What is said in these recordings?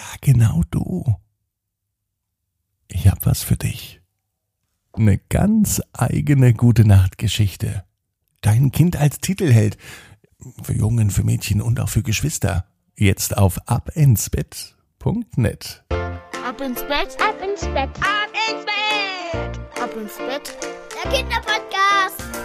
Ja, genau du. Ich hab was für dich. Eine ganz eigene gute Nachtgeschichte. Dein Kind als Titelheld. Für Jungen, für Mädchen und auch für Geschwister. Jetzt auf abinsbett.net. Ab ins Bett, ab ins Bett, ab ins Bett, ab ins Bett. Der Kinderpodcast.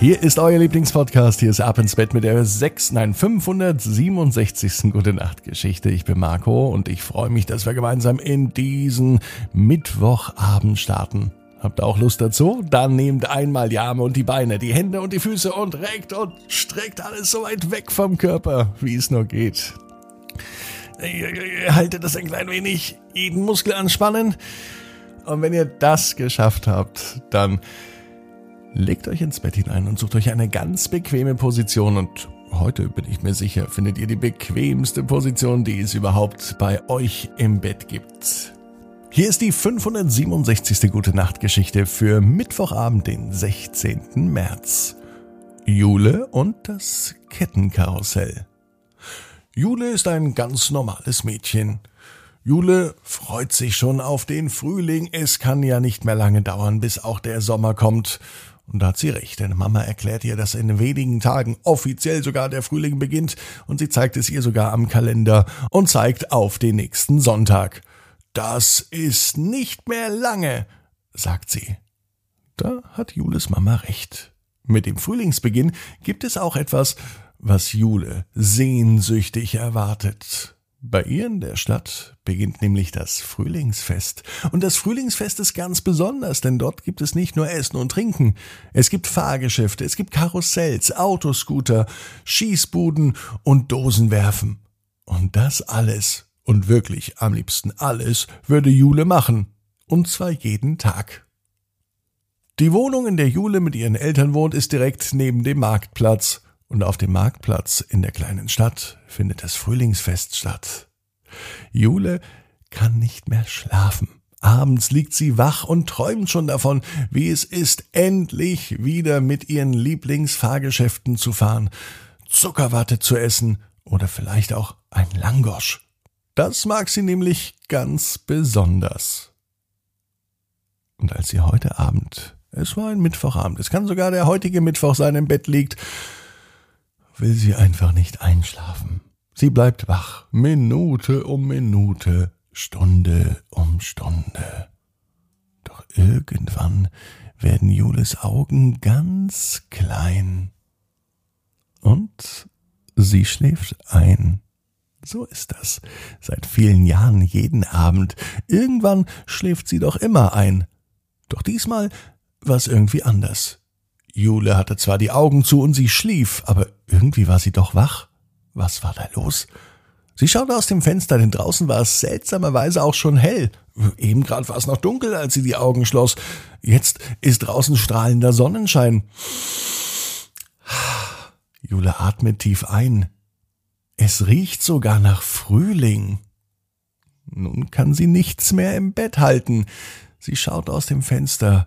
Hier ist euer Lieblingspodcast. Hier ist Ab ins Bett mit der 6, nein, 567. Gute Nacht Geschichte. Ich bin Marco und ich freue mich, dass wir gemeinsam in diesen Mittwochabend starten. Habt ihr auch Lust dazu? Dann nehmt einmal die Arme und die Beine, die Hände und die Füße und reckt und streckt alles so weit weg vom Körper, wie es nur geht. Haltet das ein klein wenig, jeden Muskel anspannen. Und wenn ihr das geschafft habt, dann legt euch ins Bett hinein und sucht euch eine ganz bequeme Position und heute bin ich mir sicher, findet ihr die bequemste Position, die es überhaupt bei euch im Bett gibt. Hier ist die 567. Gute Nacht Geschichte für Mittwochabend, den 16. März. Jule und das Kettenkarussell. Jule ist ein ganz normales Mädchen. Jule freut sich schon auf den Frühling. Es kann ja nicht mehr lange dauern, bis auch der Sommer kommt. Und da hat sie recht, denn Mama erklärt ihr, dass in wenigen Tagen offiziell sogar der Frühling beginnt und sie zeigt es ihr sogar am Kalender und zeigt auf den nächsten Sonntag. Das ist nicht mehr lange, sagt sie. Da hat Jules Mama recht. Mit dem Frühlingsbeginn gibt es auch etwas, was Jule sehnsüchtig erwartet. Bei ihr in der Stadt beginnt nämlich das Frühlingsfest. Und das Frühlingsfest ist ganz besonders, denn dort gibt es nicht nur Essen und Trinken. Es gibt Fahrgeschäfte, es gibt Karussells, Autoscooter, Schießbuden und Dosenwerfen. Und das alles und wirklich am liebsten alles würde Jule machen. Und zwar jeden Tag. Die Wohnung, in der Jule mit ihren Eltern wohnt, ist direkt neben dem Marktplatz. Und auf dem Marktplatz in der kleinen Stadt findet das Frühlingsfest statt. Jule kann nicht mehr schlafen. Abends liegt sie wach und träumt schon davon, wie es ist, endlich wieder mit ihren Lieblingsfahrgeschäften zu fahren, Zuckerwatte zu essen oder vielleicht auch ein Langosch. Das mag sie nämlich ganz besonders. Und als sie heute Abend, es war ein Mittwochabend, es kann sogar der heutige Mittwoch sein, im Bett liegt, will sie einfach nicht einschlafen. Sie bleibt wach, Minute um Minute, Stunde um Stunde. Doch irgendwann werden Jules Augen ganz klein. Und sie schläft ein. So ist das. Seit vielen Jahren jeden Abend. Irgendwann schläft sie doch immer ein. Doch diesmal war es irgendwie anders. Jule hatte zwar die Augen zu und sie schlief, aber irgendwie war sie doch wach. Was war da los? Sie schaute aus dem Fenster, denn draußen war es seltsamerweise auch schon hell. Eben gerade war es noch dunkel, als sie die Augen schloss. Jetzt ist draußen strahlender Sonnenschein. Jule atmet tief ein. Es riecht sogar nach Frühling. Nun kann sie nichts mehr im Bett halten. Sie schaut aus dem Fenster,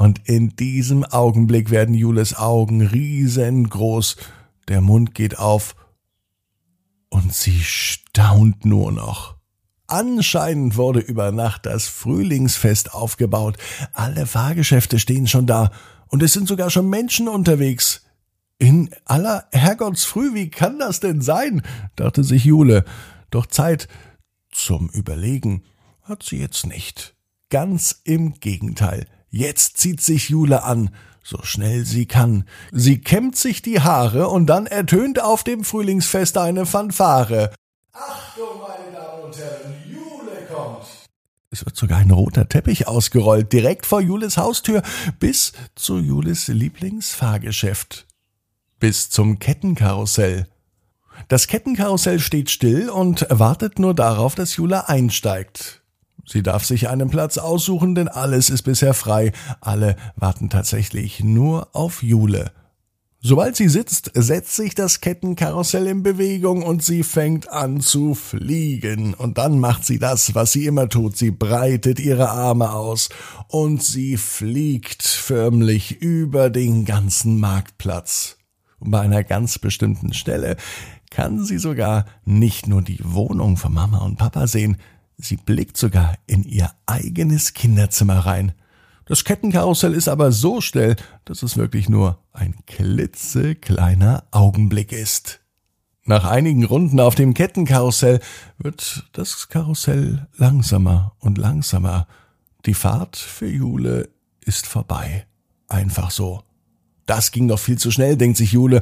und in diesem Augenblick werden Jules Augen riesengroß, der Mund geht auf, und sie staunt nur noch. Anscheinend wurde über Nacht das Frühlingsfest aufgebaut. Alle Fahrgeschäfte stehen schon da, und es sind sogar schon Menschen unterwegs. In aller Herrgottsfrüh, wie kann das denn sein? dachte sich Jule. Doch Zeit zum Überlegen hat sie jetzt nicht. Ganz im Gegenteil. Jetzt zieht sich Jule an, so schnell sie kann. Sie kämmt sich die Haare und dann ertönt auf dem Frühlingsfest eine Fanfare. Achtung, meine Damen und Herren, Jule kommt. Es wird sogar ein roter Teppich ausgerollt, direkt vor Jules Haustür, bis zu Jules Lieblingsfahrgeschäft bis zum Kettenkarussell. Das Kettenkarussell steht still und wartet nur darauf, dass Jula einsteigt. Sie darf sich einen Platz aussuchen, denn alles ist bisher frei. Alle warten tatsächlich nur auf Jule. Sobald sie sitzt, setzt sich das Kettenkarussell in Bewegung und sie fängt an zu fliegen. Und dann macht sie das, was sie immer tut. Sie breitet ihre Arme aus und sie fliegt förmlich über den ganzen Marktplatz. Und bei einer ganz bestimmten Stelle kann sie sogar nicht nur die Wohnung von Mama und Papa sehen, sie blickt sogar in ihr eigenes Kinderzimmer rein. Das Kettenkarussell ist aber so schnell, dass es wirklich nur ein klitzekleiner Augenblick ist. Nach einigen Runden auf dem Kettenkarussell wird das Karussell langsamer und langsamer. Die Fahrt für Jule ist vorbei. Einfach so. Das ging doch viel zu schnell, denkt sich Jule,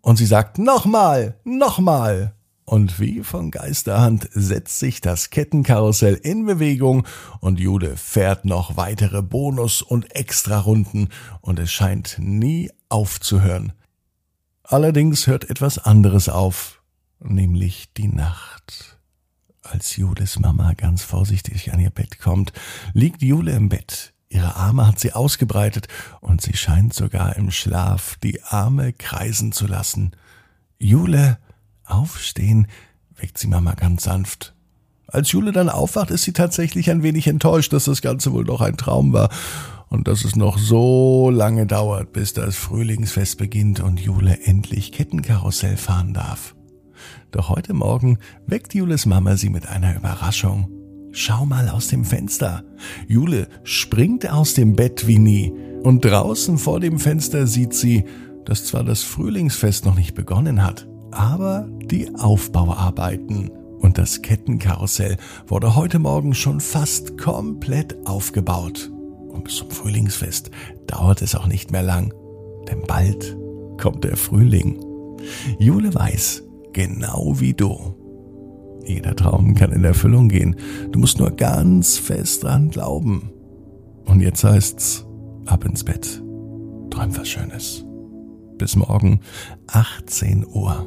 und sie sagt nochmal, nochmal. Und wie von Geisterhand setzt sich das Kettenkarussell in Bewegung und Jude fährt noch weitere Bonus- und Extrarunden und es scheint nie aufzuhören. Allerdings hört etwas anderes auf, nämlich die Nacht. Als Jules Mama ganz vorsichtig an ihr Bett kommt, liegt Jule im Bett. Ihre Arme hat sie ausgebreitet und sie scheint sogar im Schlaf die Arme kreisen zu lassen. Jule Aufstehen weckt sie Mama ganz sanft. Als Jule dann aufwacht, ist sie tatsächlich ein wenig enttäuscht, dass das Ganze wohl doch ein Traum war und dass es noch so lange dauert, bis das Frühlingsfest beginnt und Jule endlich Kettenkarussell fahren darf. Doch heute Morgen weckt Jules Mama sie mit einer Überraschung. Schau mal aus dem Fenster. Jule springt aus dem Bett wie nie und draußen vor dem Fenster sieht sie, dass zwar das Frühlingsfest noch nicht begonnen hat, aber die Aufbauarbeiten und das Kettenkarussell wurde heute Morgen schon fast komplett aufgebaut. Und bis zum Frühlingsfest dauert es auch nicht mehr lang, denn bald kommt der Frühling. Jule weiß, genau wie du. Jeder Traum kann in Erfüllung gehen. Du musst nur ganz fest dran glauben. Und jetzt heißt's, ab ins Bett. Träum was Schönes. Bis morgen, 18 Uhr